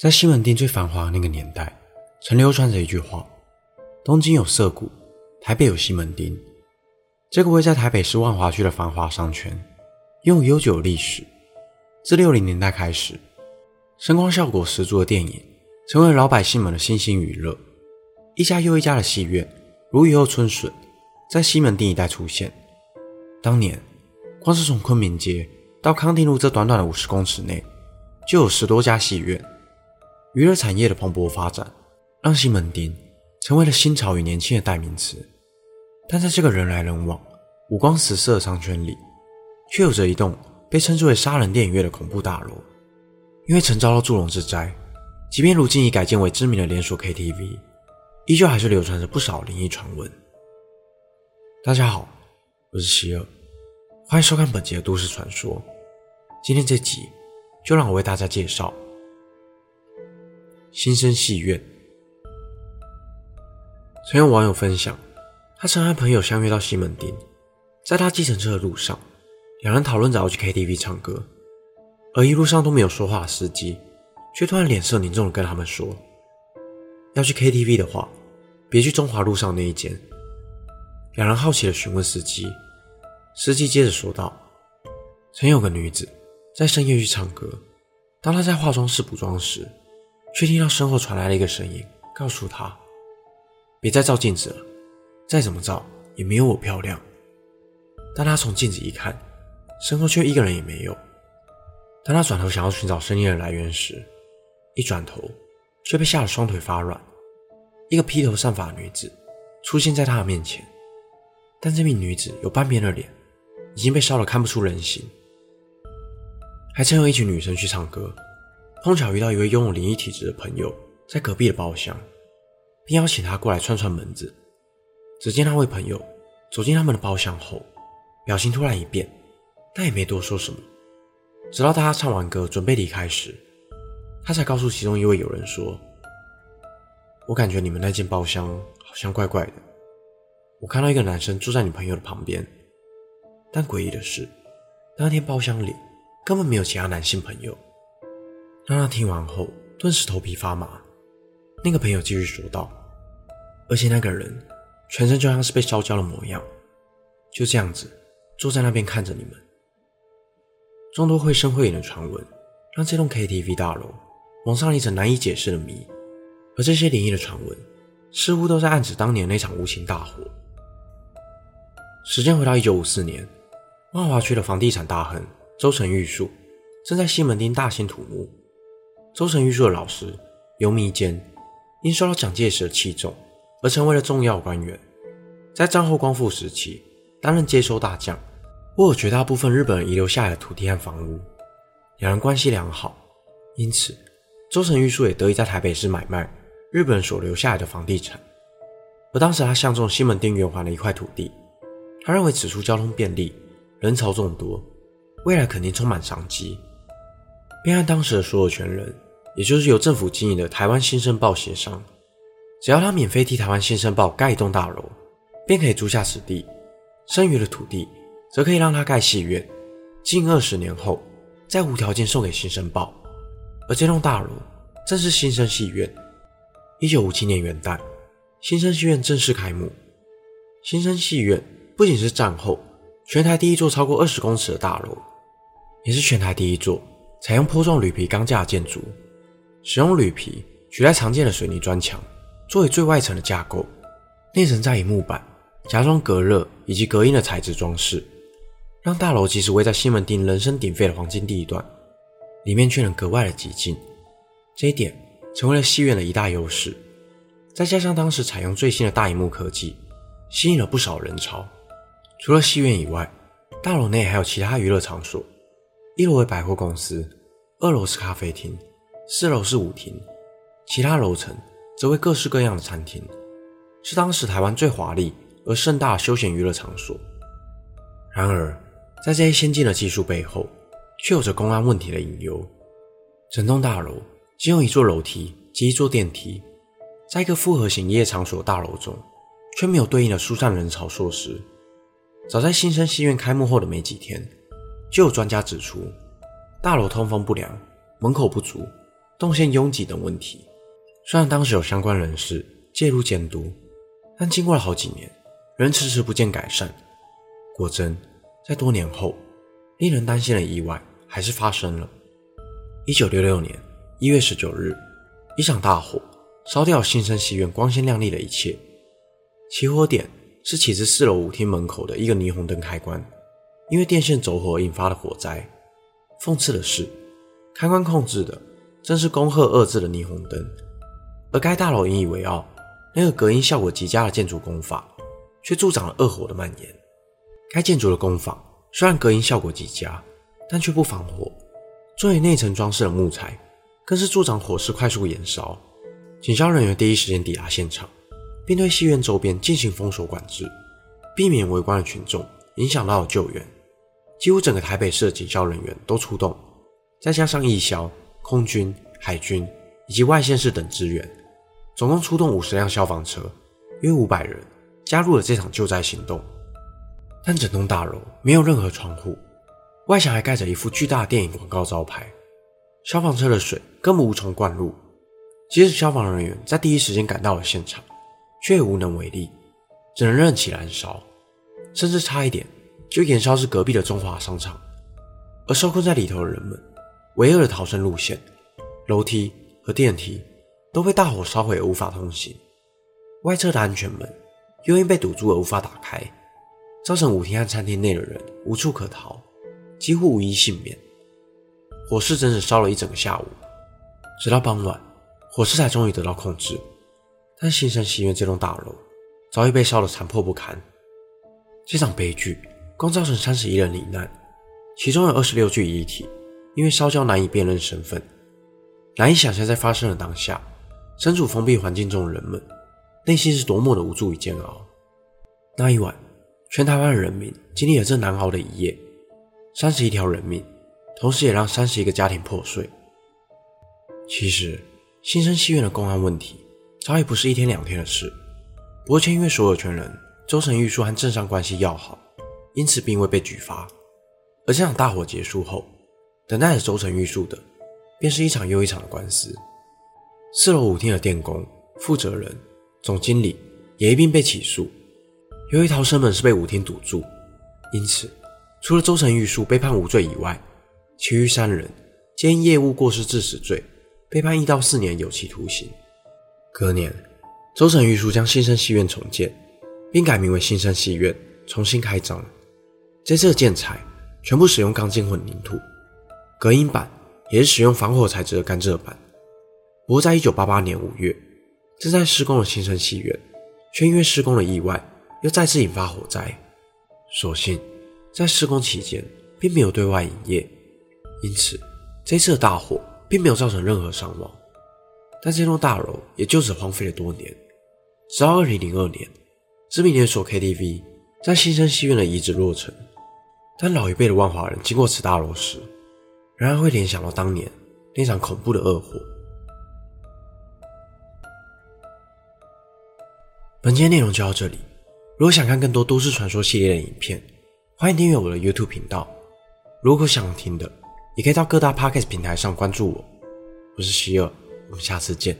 在西门町最繁华的那个年代，曾流传着一句话：“东京有涩谷，台北有西门町。”这个位在台北市万华区的繁华商圈，拥有悠久的历史。自六零年代开始，声光效果十足的电影成为老百姓们的新兴娱乐。一家又一家的戏院，如雨后春笋，在西门町一带出现。当年，光是从昆明街到康定路这短短的五十公尺内，就有十多家戏院。娱乐产业的蓬勃发展，让西门町成为了新潮与年轻的代名词。但在这个人来人往、五光十色的商圈里，却有着一栋被称之为“杀人电影院”的恐怖大楼。因为曾遭到祝融之灾，即便如今已改建为知名的连锁 KTV，依旧还是流传着不少灵异传闻。大家好，我是希尔，欢迎收看本集的都市传说。今天这集就让我为大家介绍。心生戏院。曾有网友分享，他曾和朋友相约到西门町，在搭计程车的路上，两人讨论着要去 KTV 唱歌，而一路上都没有说话的司机，却突然脸色凝重的跟他们说：“要去 KTV 的话，别去中华路上那一间。”两人好奇的询问司机，司机接着说道：“曾有个女子在深夜去唱歌，当她在化妆室补妆时。”却听到身后传来了一个声音，告诉他：“别再照镜子了，再怎么照也没有我漂亮。”当他从镜子一看，身后却一个人也没有。当他转头想要寻找声音的来源时，一转头却被吓得双腿发软。一个披头散发的女子出现在他的面前，但这名女子有半边的脸已经被烧得看不出人形。还曾有一群女生去唱歌。碰巧遇到一位拥有灵异体质的朋友在隔壁的包厢，并邀请他过来串串门子。只见那位朋友走进他们的包厢后，表情突然一变，但也没多说什么。直到大家唱完歌准备离开时，他才告诉其中一位友人说：“我感觉你们那间包厢好像怪怪的。我看到一个男生坐在你朋友的旁边，但诡异的是，那天包厢里根本没有其他男性朋友。”让他听完后，顿时头皮发麻。那个朋友继续说道：“而且那个人全身就像是被烧焦的模样，就这样子坐在那边看着你们。”众多绘声绘影的传闻，让这栋 KTV 大楼蒙上了一层难以解释的谜。而这些灵异的传闻，似乎都在暗指当年那场无情大火。时间回到一九五四年，万华区的房地产大亨周成玉树正在西门町大兴土木。周成玉树的老师游弥坚因受到蒋介石的器重而成为了重要官员，在战后光复时期担任接收大将，握有绝大部分日本人遗留下来的土地和房屋，两人关系良好，因此周成玉树也得以在台北市买卖日本人所留下来的房地产。而当时他相中西门町圆环的一块土地，他认为此处交通便利，人潮众多，未来肯定充满商机。并和当时的所有权人，也就是由政府经营的台湾新生报协商，只要他免费替台湾新生报盖一栋大楼，便可以租下此地，剩余的土地则可以让他盖戏院，近二十年后再无条件送给新生报。而这栋大楼正是新生戏院。一九五七年元旦，新生戏院正式开幕。新生戏院不仅是战后全台第一座超过二十公尺的大楼，也是全台第一座。采用坡状铝皮钢架建筑，使用铝皮取代常见的水泥砖墙作为最外层的架构，内层再以木板加装隔热以及隔音的材质装饰，让大楼即使位在西门町人声鼎沸的黄金地段，里面却能格外的寂静。这一点成为了戏院的一大优势。再加上当时采用最新的大萤幕科技，吸引了不少人潮。除了戏院以外，大楼内还有其他娱乐场所。一楼为百货公司，二楼是咖啡厅，四楼是舞厅，其他楼层则为各式各样的餐厅，是当时台湾最华丽而盛大休闲娱乐场所。然而，在这些先进的技术背后，却有着公安问题的隐忧。整栋大楼仅有一座楼梯及一座电梯，在一个复合型营业场所大楼中，却没有对应的疏散人潮措施。早在新生戏院开幕后的没几天。就有专家指出，大楼通风不良，门口不足，动线拥挤等问题。虽然当时有相关人士介入监督，但经过了好几年，仍迟迟不见改善。果真，在多年后，令人担心的意外还是发生了。一九六六年一月十九日，一场大火烧掉新生戏院光鲜亮丽的一切。起火点是起自四楼舞厅门口的一个霓虹灯开关，因为电线走火引发的火灾。讽刺的是，开关控制的正是“恭贺”二字的霓虹灯，而该大楼引以为傲那个隔音效果极佳的建筑工法，却助长了恶火的蔓延。该建筑的工法虽然隔音效果极佳，但却不防火。作为内层装饰的木材，更是助长火势快速延烧。警消人员第一时间抵达现场，并对戏院周边进行封锁管制，避免围观的群众影响到救援。几乎整个台北市的警消人员都出动，再加上义消、空军、海军以及外县市等支援，总共出动五十辆消防车，约五百人加入了这场救灾行动。但整栋大楼没有任何窗户。外墙还盖着一副巨大的电影广告招牌，消防车的水根本无从灌入。即使消防人员在第一时间赶到了现场，却也无能为力，只能任其燃烧，甚至差一点就延烧至隔壁的中华商场。而受困在里头的人们，唯二的逃生路线——楼梯和电梯，都被大火烧毁而无法通行。外侧的安全门又因被堵住而无法打开，造成舞厅和餐厅内的人无处可逃。几乎无一幸免，火势整整烧了一整个下午，直到傍晚，火势才终于得到控制。但新生戏院这栋大楼早已被烧得残破不堪。这场悲剧共造成三十一人罹难，其中有二十六具遗体因为烧焦难以辨认身份。难以想象，在发生的当下，身处封闭环境中的人们内心是多么的无助与煎熬。那一晚，全台湾的人民经历了这难熬的一夜。三十一条人命，同时也让三十一个家庭破碎。其实，新生戏院的公安问题早已不是一天两天的事。不过，却因为所有权人周成玉树和镇上关系要好，因此并未被举发。而这场大火结束后，等待着周成玉树的，便是一场又一场的官司。四楼舞厅的电工、负责人、总经理也一并被起诉。由于逃生门是被舞厅堵住，因此。除了周成玉树被判无罪以外，其余三人皆因业务过失致死罪被判一到四年有期徒刑。隔年，周成玉树将新生戏院重建，并改名为新生戏院，重新开张。这次的建材全部使用钢筋混凝土，隔音板也是使用防火材质的甘蔗板。不过，在一九八八年五月，正在施工的新生戏院却因为施工的意外，又再次引发火灾。所幸。在施工期间，并没有对外营业，因此这次的大火并没有造成任何伤亡。但这栋大楼也就此荒废了多年，直到二零零二年，知名连锁 KTV 在新生戏院的遗址落成。但老一辈的万华人经过此大楼时，仍然会联想到当年那场恐怖的恶火。本期内容就到这里，如果想看更多都市传说系列的影片，欢迎订阅我的 YouTube 频道。如果想听的，也可以到各大 Podcast 平台上关注我。我是希尔，我们下次见。